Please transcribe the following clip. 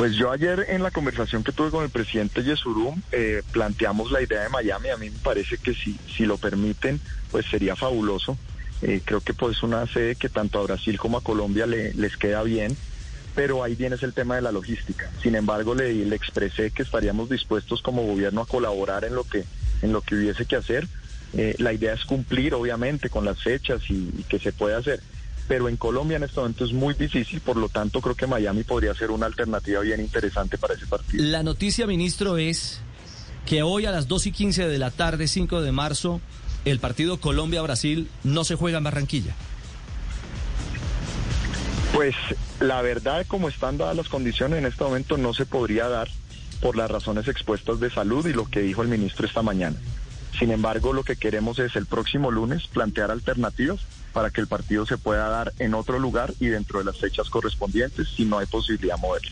Pues yo ayer en la conversación que tuve con el presidente Yesurum eh, planteamos la idea de Miami. A mí me parece que si, si lo permiten, pues sería fabuloso. Eh, creo que pues una sede que tanto a Brasil como a Colombia le, les queda bien, pero ahí viene el tema de la logística. Sin embargo, le, le expresé que estaríamos dispuestos como gobierno a colaborar en lo que, en lo que hubiese que hacer. Eh, la idea es cumplir, obviamente, con las fechas y, y que se puede hacer pero en Colombia en este momento es muy difícil, por lo tanto creo que Miami podría ser una alternativa bien interesante para ese partido. La noticia, ministro, es que hoy a las 2 y 15 de la tarde, 5 de marzo, el partido Colombia-Brasil no se juega en Barranquilla. Pues la verdad, como están dadas las condiciones en este momento, no se podría dar por las razones expuestas de salud y lo que dijo el ministro esta mañana. Sin embargo, lo que queremos es el próximo lunes plantear alternativas para que el partido se pueda dar en otro lugar y dentro de las fechas correspondientes si no hay posibilidad de moverlo.